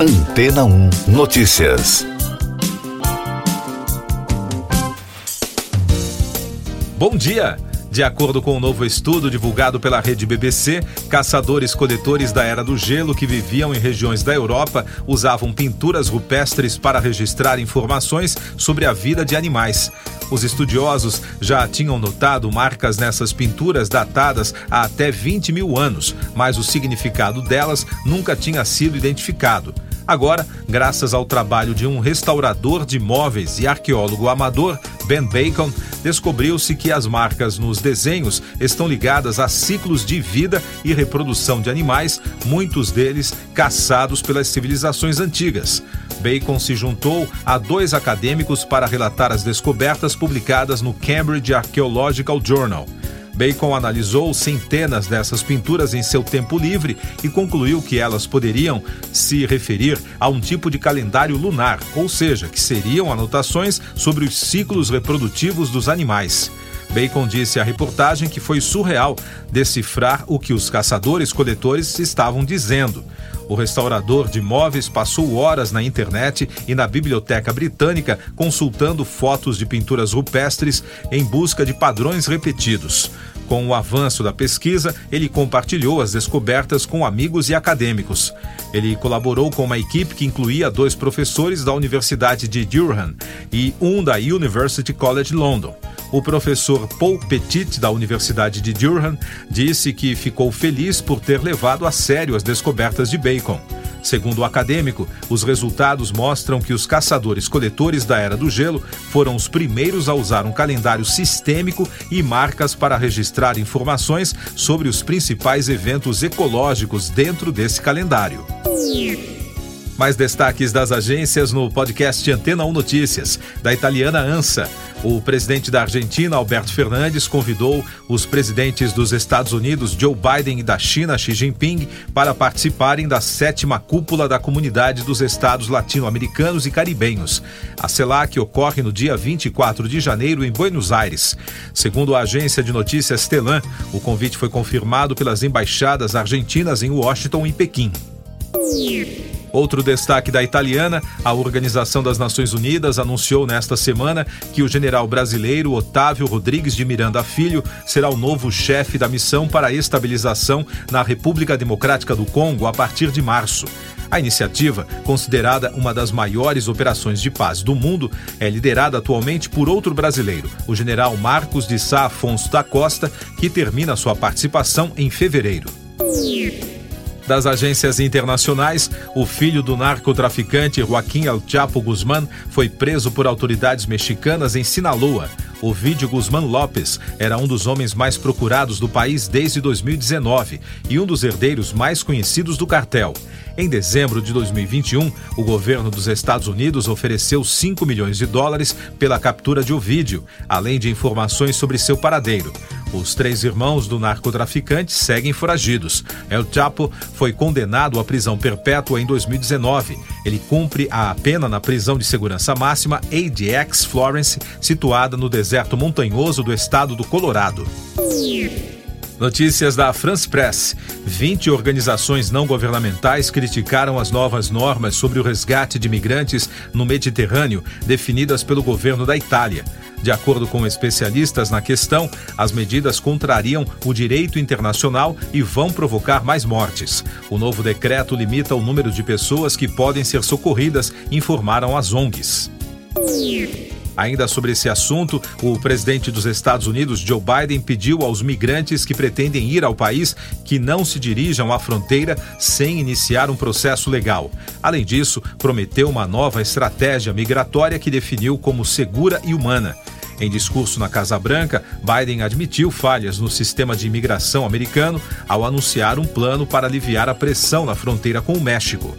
Antena 1 Notícias. Bom dia! De acordo com um novo estudo divulgado pela rede BBC, caçadores-coletores da Era do Gelo que viviam em regiões da Europa usavam pinturas rupestres para registrar informações sobre a vida de animais. Os estudiosos já tinham notado marcas nessas pinturas datadas há até 20 mil anos, mas o significado delas nunca tinha sido identificado. Agora, graças ao trabalho de um restaurador de móveis e arqueólogo amador, Ben Bacon, descobriu-se que as marcas nos desenhos estão ligadas a ciclos de vida e reprodução de animais, muitos deles caçados pelas civilizações antigas. Bacon se juntou a dois acadêmicos para relatar as descobertas publicadas no Cambridge Archaeological Journal. Bacon analisou centenas dessas pinturas em seu tempo livre e concluiu que elas poderiam se referir a um tipo de calendário lunar, ou seja, que seriam anotações sobre os ciclos reprodutivos dos animais. Bacon disse à reportagem que foi surreal decifrar o que os caçadores-coletores estavam dizendo. O restaurador de móveis passou horas na internet e na Biblioteca Britânica consultando fotos de pinturas rupestres em busca de padrões repetidos. Com o avanço da pesquisa, ele compartilhou as descobertas com amigos e acadêmicos. Ele colaborou com uma equipe que incluía dois professores da Universidade de Durham e um da University College London. O professor Paul Petit, da Universidade de Durham, disse que ficou feliz por ter levado a sério as descobertas de Bacon. Segundo o acadêmico, os resultados mostram que os caçadores-coletores da Era do Gelo foram os primeiros a usar um calendário sistêmico e marcas para registrar informações sobre os principais eventos ecológicos dentro desse calendário. Mais destaques das agências no podcast Antena 1 Notícias, da italiana ANSA. O presidente da Argentina, Alberto Fernandes, convidou os presidentes dos Estados Unidos, Joe Biden, e da China, Xi Jinping, para participarem da sétima cúpula da Comunidade dos Estados Latino-Americanos e Caribenhos. A CELAC ocorre no dia 24 de janeiro em Buenos Aires. Segundo a agência de notícias Telan, o convite foi confirmado pelas embaixadas argentinas em Washington e Pequim. Outro destaque da italiana, a Organização das Nações Unidas anunciou nesta semana que o general brasileiro Otávio Rodrigues de Miranda Filho será o novo chefe da missão para a estabilização na República Democrática do Congo a partir de março. A iniciativa, considerada uma das maiores operações de paz do mundo, é liderada atualmente por outro brasileiro, o general Marcos de Sá Afonso da Costa, que termina sua participação em fevereiro das agências internacionais, o filho do narcotraficante Joaquim El Chapo Guzmán foi preso por autoridades mexicanas em Sinaloa. O vídeo Guzmán Lopes era um dos homens mais procurados do país desde 2019 e um dos herdeiros mais conhecidos do cartel. Em dezembro de 2021, o governo dos Estados Unidos ofereceu 5 milhões de dólares pela captura de Ovídio, além de informações sobre seu paradeiro. Os três irmãos do narcotraficante seguem foragidos. El Chapo foi condenado à prisão perpétua em 2019. Ele cumpre a pena na prisão de segurança máxima ADX Florence, situada no deserto montanhoso do estado do Colorado. Notícias da France Press. 20 organizações não governamentais criticaram as novas normas sobre o resgate de imigrantes no Mediterrâneo, definidas pelo governo da Itália. De acordo com especialistas na questão, as medidas contrariam o direito internacional e vão provocar mais mortes. O novo decreto limita o número de pessoas que podem ser socorridas, informaram as ONGs. Ainda sobre esse assunto, o presidente dos Estados Unidos, Joe Biden, pediu aos migrantes que pretendem ir ao país que não se dirijam à fronteira sem iniciar um processo legal. Além disso, prometeu uma nova estratégia migratória que definiu como segura e humana. Em discurso na Casa Branca, Biden admitiu falhas no sistema de imigração americano ao anunciar um plano para aliviar a pressão na fronteira com o México.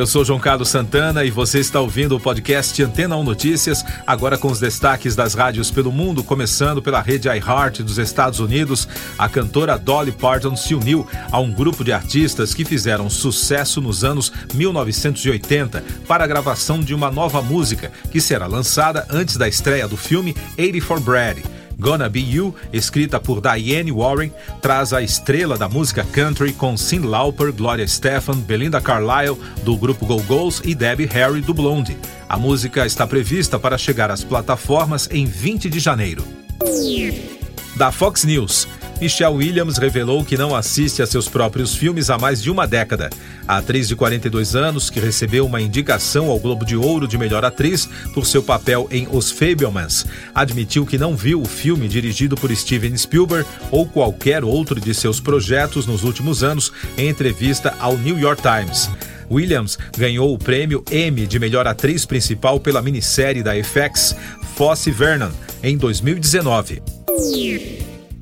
Eu sou João Carlos Santana e você está ouvindo o podcast Antena 1 Notícias, agora com os destaques das rádios pelo mundo, começando pela rede iHeart dos Estados Unidos. A cantora Dolly Parton se uniu a um grupo de artistas que fizeram sucesso nos anos 1980 para a gravação de uma nova música que será lançada antes da estreia do filme 84 Brad. Gonna Be You, escrita por Diane Warren, traz a estrela da música country com Cyndi Lauper, Gloria Stefan, Belinda Carlisle, do grupo Go-Go's e Debbie Harry, do Blondie. A música está prevista para chegar às plataformas em 20 de janeiro. Da Fox News. Michelle Williams revelou que não assiste a seus próprios filmes há mais de uma década. A atriz de 42 anos, que recebeu uma indicação ao Globo de Ouro de melhor atriz por seu papel em Os Fabelmans, admitiu que não viu o filme dirigido por Steven Spielberg ou qualquer outro de seus projetos nos últimos anos em entrevista ao New York Times. Williams ganhou o prêmio Emmy de melhor atriz principal pela minissérie da FX Fosse Vernon em 2019.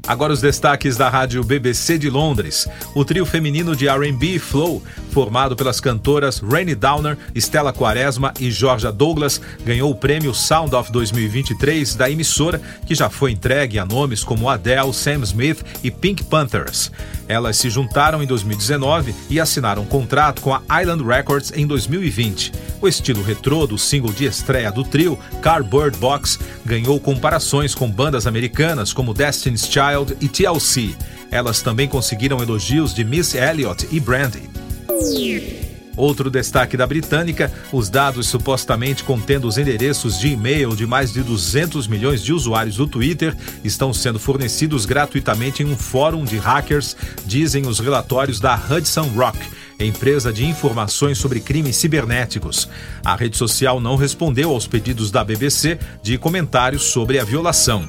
Agora os destaques da rádio BBC de Londres. O trio feminino de R&B Flow, formado pelas cantoras Rainy Downer, Stella Quaresma e Georgia Douglas, ganhou o prêmio Sound of 2023 da emissora, que já foi entregue a nomes como Adele, Sam Smith e Pink Panthers. Elas se juntaram em 2019 e assinaram um contrato com a Island Records em 2020. O estilo retrô do single de estreia do trio, Cardboard Box, ganhou comparações com bandas americanas como Destiny's Child e TLC. Elas também conseguiram elogios de Miss Elliott e Brandy. Outro destaque da britânica: os dados supostamente contendo os endereços de e-mail de mais de 200 milhões de usuários do Twitter estão sendo fornecidos gratuitamente em um fórum de hackers, dizem os relatórios da Hudson Rock, empresa de informações sobre crimes cibernéticos. A rede social não respondeu aos pedidos da BBC de comentários sobre a violação.